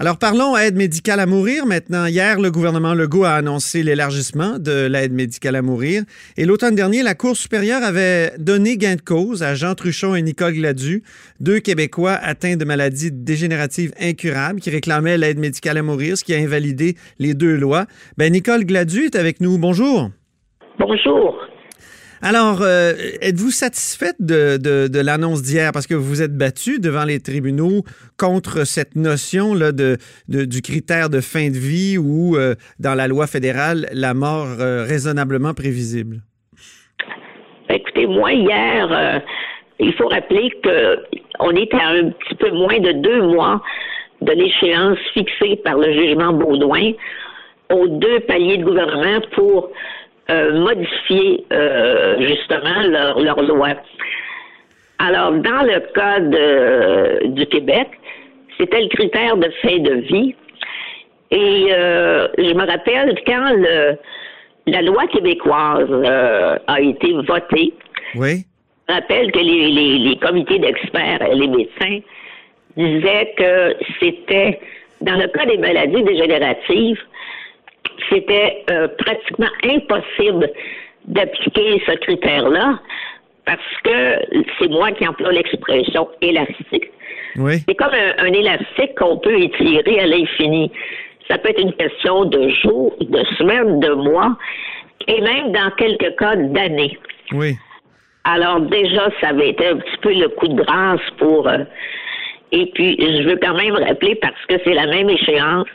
Alors parlons aide médicale à mourir maintenant. Hier, le gouvernement Legault a annoncé l'élargissement de l'aide médicale à mourir. Et l'automne dernier, la Cour supérieure avait donné gain de cause à Jean Truchon et Nicole Gladu, deux Québécois atteints de maladies dégénératives incurables qui réclamaient l'aide médicale à mourir, ce qui a invalidé les deux lois. Ben, Nicole Gladu est avec nous. Bonjour. Bonjour. Alors, euh, êtes-vous satisfaite de, l'annonce d'hier? Parce que vous êtes battu devant les tribunaux contre cette notion là de, du critère de fin de vie ou euh, dans la loi fédérale la mort euh, raisonnablement prévisible? Écoutez, moi hier, il faut rappeler que on est à un petit peu moins de deux mois de l'échéance fixée par le jugement Baudouin aux deux paliers de gouvernement pour modifier euh, justement leur, leur, loi. Alors, dans le cas du Québec, c'était le critère de fin de vie. Et euh, je me rappelle quand le, la loi québécoise a été votée. Oui. Je rappelle que les, les, les comités d'experts, les médecins, disaient que c'était, dans le cas des maladies dégénératives, c'était euh, pratiquement impossible d'appliquer ce critère-là parce que c'est moi qui emploie l'expression élastique. Oui. C'est comme un, élastique qu'on peut étirer à l'infini. Ça peut être une question de jours, de semaines, de mois, et même dans quelques cas d'années. Oui. Alors déjà, ça avait été un petit peu le coup de grâce pour... Euh, et puis, je veux quand même rappeler, parce que c'est la même échéance,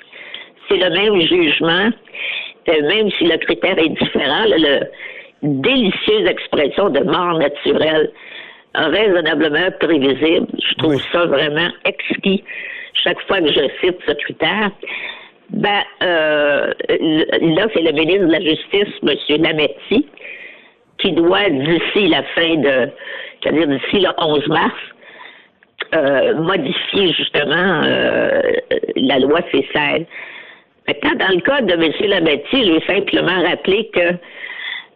c'est le même jugement, euh, même si le critère est différent, le, délicieuse expression de mort naturelle, raisonnablement prévisible. Je trouve ça vraiment exquis chaque fois que je cite ce critère. Ben, euh, là, c'est le ministre de la Justice, M. Lametti, qui doit, d'ici la fin de, c'est-à-dire d'ici le 11 mars, euh, modifier justement la loi C16 dans le cas de M. Lametti, j'ai simplement rappelé que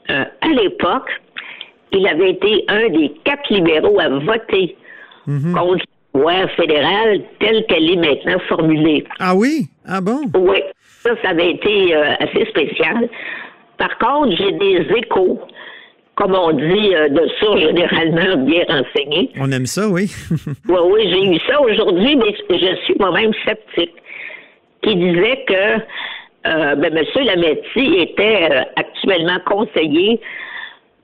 euh, à l'époque, il avait été un des quatre libéraux à voter mhm. contre la loi fédérale telle qu'elle est maintenant formulée. Ah oui? Ah bon? Oui. Ça, ça avait été euh, assez spécial. Par contre, j'ai des échos, comme on dit, euh, de sources généralement bien renseignées. On aime ça, oui. oui, oui, j'ai eu ça aujourd'hui, mais je suis moi-même sceptique qui disait que euh, ben, M. Lametti était euh, actuellement conseillé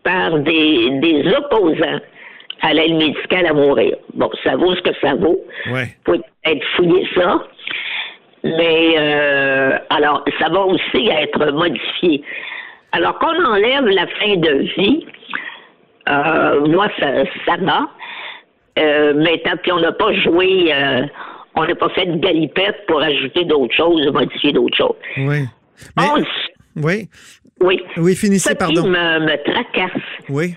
par des, des opposants à l'aide médicale à mourir. Bon, ça vaut ce que ça vaut. Ouais. Faut être fouillé ça. Mais euh, alors, ça va aussi être modifié. Alors qu'on enlève la fin de vie, moi ça, ça va. Euh, mais tant qu'on n'a pas joué on n'a pas fait de galipette pour ajouter d'autres choses, modifier d'autres choses. Oui. oui. Oui. Oui, finissez, ce pardon. Qui me, me tracasse. Oui.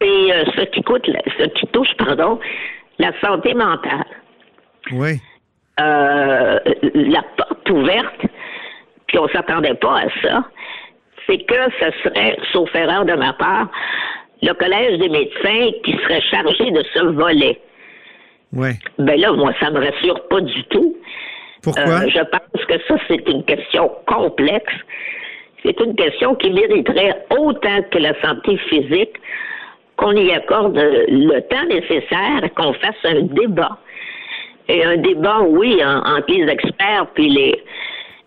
C'est euh, ce qui coûte, ce qui touche, pardon, la santé mentale. Oui. Euh, la porte ouverte, puis on s'attendait pas à ça, c'est que ce serait, sauf erreur de ma part, le Collège des médecins qui serait chargé de ce volet. Ouais. Ben là, moi, ça me rassure pas du tout. Pourquoi? Euh, je pense que ça, c'est une question complexe. C'est une question qui mériterait autant que la santé physique qu'on y accorde le temps nécessaire, qu'on fasse un débat. Et un débat, oui, entre les experts puis les,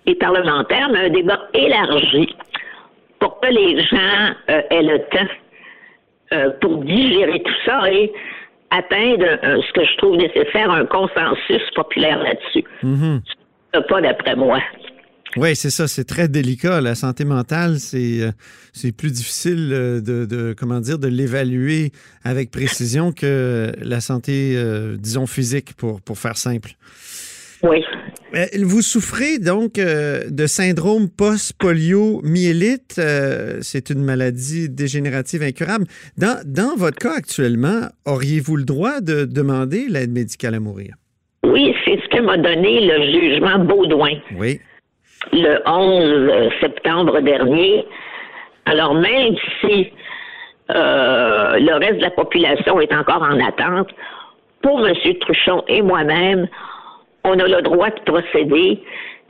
les parlementaires, mais un débat élargi pour que les gens euh, aient le temps euh, pour digérer tout ça et atteindre euh, ce que je trouve nécessaire, un consensus populaire là-dessus. Mhm. Pas d'après moi. Oui, c'est ça, c'est très délicat. La santé mentale, c'est euh, c'est plus difficile euh, de, de, comment dire de l'évaluer avec précision que la santé, disons physique, pour pour faire simple. Oui. Euh, vous souffrez donc euh, de syndrome post-polio-myélite. Euh, c'est une maladie dégénérative incurable. Dans, dans votre cas actuellement, auriez-vous le droit de demander l'aide médicale à mourir? Oui, c'est ce que m'a donné le jugement Baudouin. Oui. Le 11 septembre dernier. Alors, même si le reste de la population est encore en attente, pour M. Truchon et moi-même, on a le droit de procéder.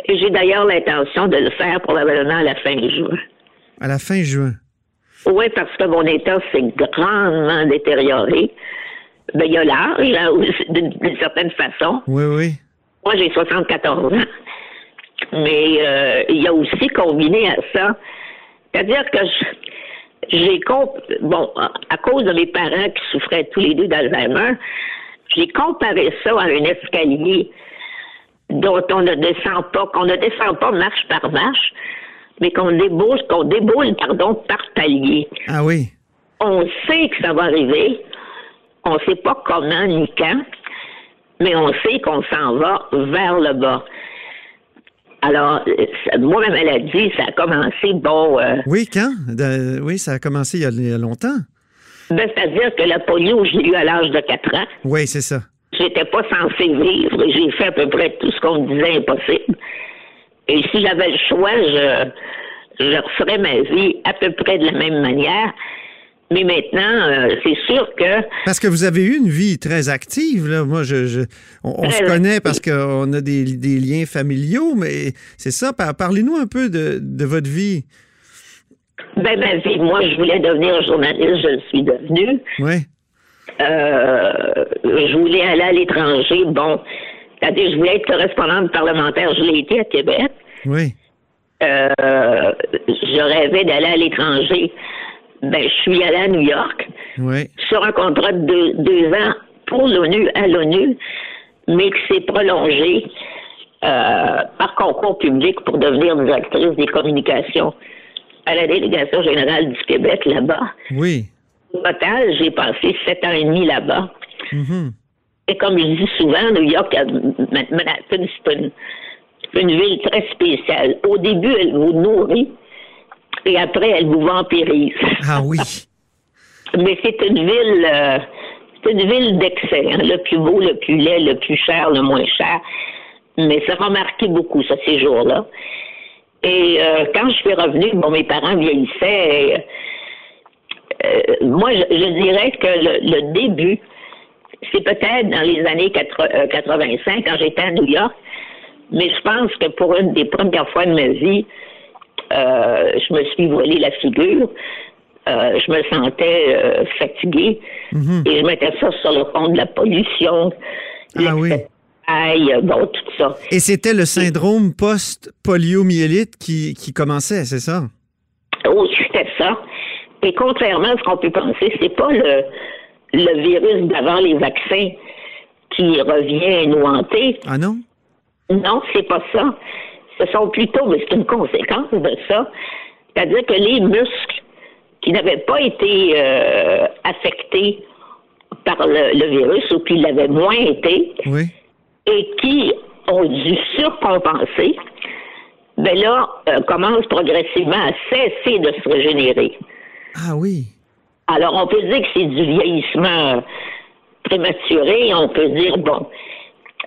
Et j'ai d'ailleurs l'intention de le faire probablement à la fin juin. À la fin juin? Oui, parce que mon état s'est grandement détérioré. Ben, il y a l'âge, hein, d'une certaine façon. Oui, oui. Moi, j'ai 74 ans. Mais euh, il y a aussi combiné à ça, c'est-à-dire que j'ai bon, à cause de mes parents qui souffraient tous les deux d'Alzheimer, j'ai comparé ça à un escalier dont on ne descend pas, qu'on ne descend pas marche par marche, mais qu'on déboule, qu'on déboule, pardon, par palier. Ah oui. On sait que ça va arriver. On ne sait pas comment ni quand, mais on sait qu'on s'en va vers le bas. Alors, moi, ma maladie, ça a commencé, bon... Euh, oui, quand? oui, ça a commencé il y a, longtemps. Ben, c'est-à-dire que la polio, je l'ai eu à l'âge de 4 ans. Oui, c'est ça. J'étais pas censée vivre. J'ai fait à peu près tout ce qu'on me disait impossible. Et si j'avais le choix, je, je referais ma vie à peu près de la même manière. Mais maintenant, euh, c'est sûr que... Parce que vous avez eu une vie très active, là. Moi, je, on, se connaît parce qu'on a des, liens familiaux, mais c'est ça. Parlez-nous un peu de, votre vie. Ben, ma vie, moi, je voulais devenir journaliste, je le suis devenue. Oui. Euh, je voulais aller à l'étranger. Bon, c'est-à-dire, je voulais être correspondante parlementaire. Je l'ai été à Québec. Oui. Euh, je rêvais d'aller à l'étranger ben, je suis allée à New York sur un contrat de deux, ans pour l'ONU, à l'ONU, mais qui s'est prolongé euh, par concours public pour devenir directrice des communications à la délégation générale du Québec là-bas. Oui. Au total, j'ai passé sept ans et demi là-bas. Mm-hmm. Et comme je dis souvent, New York, Manhattan, c'est une, une ville très spéciale. Au début, elle vous nourrit et après, elle vous vampirise. Ah oui. Mais c'est une ville, euh, c'est une ville d'excès. Hein. le plus beau, le plus laid, le plus cher, le moins cher. Mais ça m'a marqué beaucoup, ça, ces jours-là. Et euh, quand je suis revenue, bon, mes parents vieillissaient. Moi, je, dirais que le, début, c'est peut-être dans les années 85, quand j'étais à New York, mais je pense que pour une des premières fois de ma vie, euh, je me suis volé la figure. Euh, je me sentais euh, fatiguée mhm. et je mettais ça sur le fond de la pollution. Ah oui. bon, tout ça. Et c'était le syndrome post-poliomyélite qui, qui commençait, c'est ça? Oh, c'était ça. Et contrairement à ce qu'on peut penser, c'est pas le, le virus d'avant les vaccins qui revient nous hanter. Ah non? Non, c'est pas ça ce sont plutôt, mais c'est une conséquence de ça, c'est-à-dire que les muscles qui n'avaient pas été euh, affectés par le, virus ou qui l'avaient moins été, et qui ont dû surcompenser, ben là, euh, commencent progressivement à cesser de se régénérer. Ah oui. Alors, on peut dire que c'est du vieillissement prématuré, on peut dire, bon,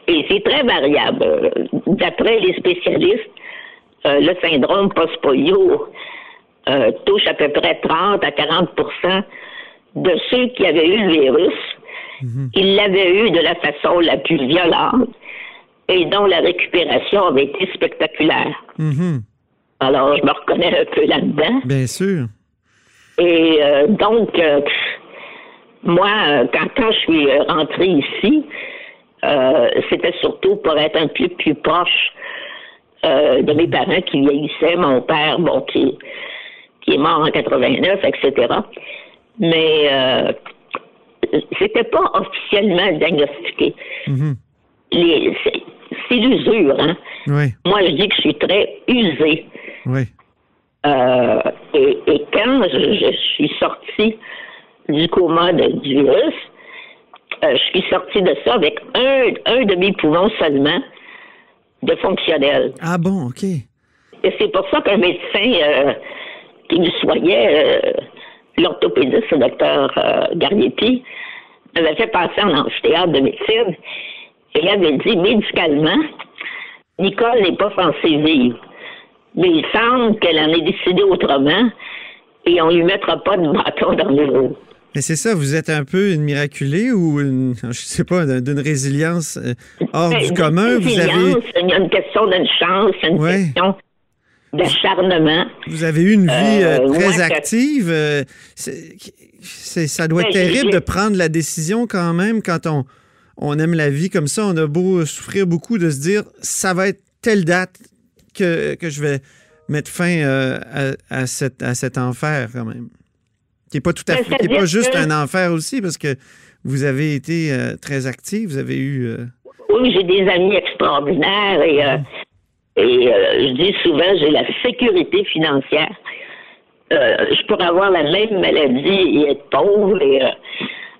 et c'est très variable. D'après les spécialistes, euh, le syndrome post-polio euh, touche à peu près 30 à 40% de ceux qui avaient eu le virus. Mhm. Ils l'avaient eu de la façon la plus violente et dont la récupération avait été spectaculaire. Mhm. Alors, je me reconnais un peu là-dedans. Bien sûr. Et euh, donc, moi, quand, quand je suis rentrée ici, euh, c'était surtout pour être un peu plus proche euh, de mes parents qui vieillissaient, mon père, bon, qui, qui est mort en 89, etc. Mais euh, c'était pas officiellement diagnostiqué. Mm-hmm. c'est l'usure, hein? Oui. Moi, je dis que je suis très usée. Oui. Euh, et, et, quand je, je, suis sortie du coma de, du virus, euh, je suis sortie de ça avec un, un demi-poumon seulement de fonctionnel. Ah bon, OK. Et c'est pour ça qu'un médecin euh, qui me soignait, l'orthopédiste, le docteur Garniepi, m'avait fait passer en amphithéâtre de médecine et il avait dit médicalement, Nicole n'est pas censée vivre. Mais il semble qu'elle en ait décidé autrement et on lui mettra pas de bâton dans le roues. Mais c'est ça, vous êtes un peu une miraculée ou une, je sais pas, d'une résilience euh, hors du commun? Vous avez. Il y a une question d'une chance, une question d'acharnement. Vous avez eu une vie euh, euh, très active. c'est, ça doit être terrible de prendre la décision quand même quand on, on aime la vie comme ça. On a beau souffrir beaucoup de se dire ça va être telle date que, que je vais mettre fin à, à, cette, à cet enfer quand même. Qui n'est pas tout à ben, fait, qui pas juste un enfer aussi, parce que vous avez été euh, très actif, vous avez eu. Euh, oui, j'ai des amis extraordinaires et, euh, et je dis souvent, j'ai la sécurité financière. je pourrais avoir la même maladie et être pauvre. Et,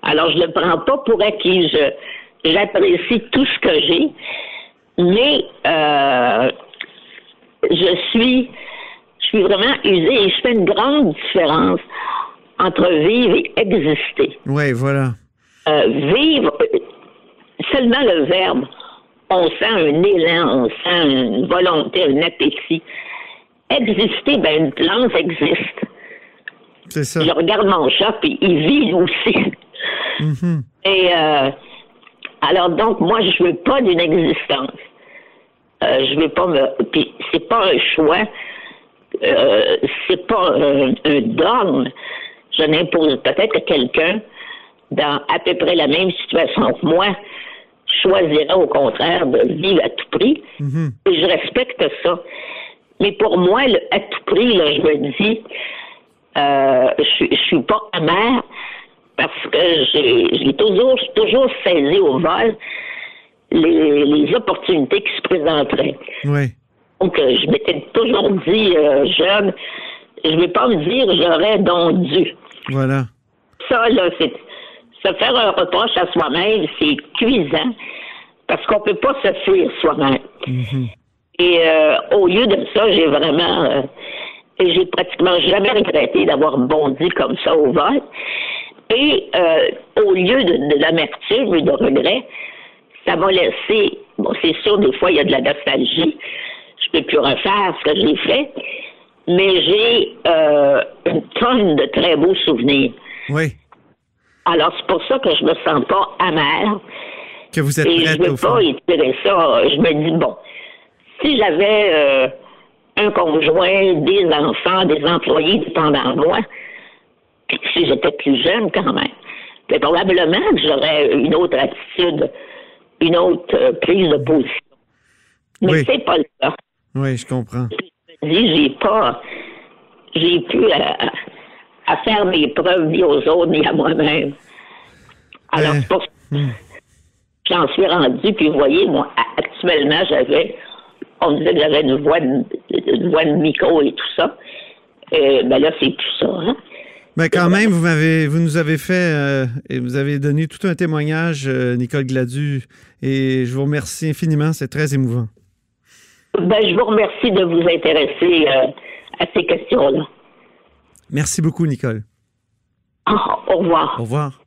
alors, je ne le prends pas pour acquis. j'apprécie tout ce que j'ai, mais je suis, je suis vraiment usée et je fais une grande différence entre vivre et exister. Oui, voilà. Euh, vivre, seulement le verbe, on sent un élan, on sent une volonté, un appétit. Exister, ben une plante existe. C'est ça. Je regarde mon chat, puis il vit aussi. Mm-hmm. Et euh, alors donc, moi, je veux pas d'une existence. Euh, je veux pas me. Puis c'est pas un choix. Euh, c'est pas un, un dogme je n'impose peut-être que quelqu'un dans à peu près la même situation que moi choisira au contraire de vivre à tout prix. Mhm. Et je respecte ça. Mais pour moi, le à tout prix, là, je me dis, euh, je, je suis pas amère parce que j'ai toujours, toujours saisi au vol les, opportunités qui se présenteraient. Oui. Donc, euh, je m'étais toujours dit, euh, jeune, je ne vais pas me dire j'aurais donc dû. Voilà. Ça, là, c'est. Se faire un reproche à soi-même, c'est cuisant parce qu'on ne peut pas se fuir soi-même. Mhm. Et euh, au lieu de ça, j'ai vraiment. Euh, j'ai pratiquement jamais regretté d'avoir bondi comme ça au vol. Et euh, au lieu de, l'amertume et de regret, ça m'a laissé. Bon, c'est sûr, des fois, il y a de la nostalgie. Je ne peux plus refaire ce que j'ai fait mais j'ai euh, une tonne de très beaux souvenirs. Oui. Alors, c'est pour ça que je me sens pas amère. Que vous êtes Et je ne veux pas étirer ça. Je me dis, bon, si j'avais euh, un conjoint, des enfants, des employés dépendant de moi, si j'étais plus jeune quand même, mais probablement que j'aurais une autre attitude, une autre euh, prise de position. Mais oui. c'est pas le cas. Oui, je comprends j'ai pas, j'ai pu à, faire mes preuves ni aux autres ni à moi-même. Alors, c'est pour hmm. j'en suis rendu, puis vous voyez, moi, actuellement, j'avais, on disait que j'avais une voix de, une voix de micro et tout ça. Et, ben là, c'est tout ça. Hein. Mais quand même, vous m'avez, vous nous avez fait euh, et vous avez donné tout un témoignage, euh, Nicole Gladu, et je vous remercie infiniment. C'est très émouvant. Ben, je vous remercie de vous intéresser euh, à ces questions-là. Merci beaucoup, Nicole. Ah, au revoir. Au revoir.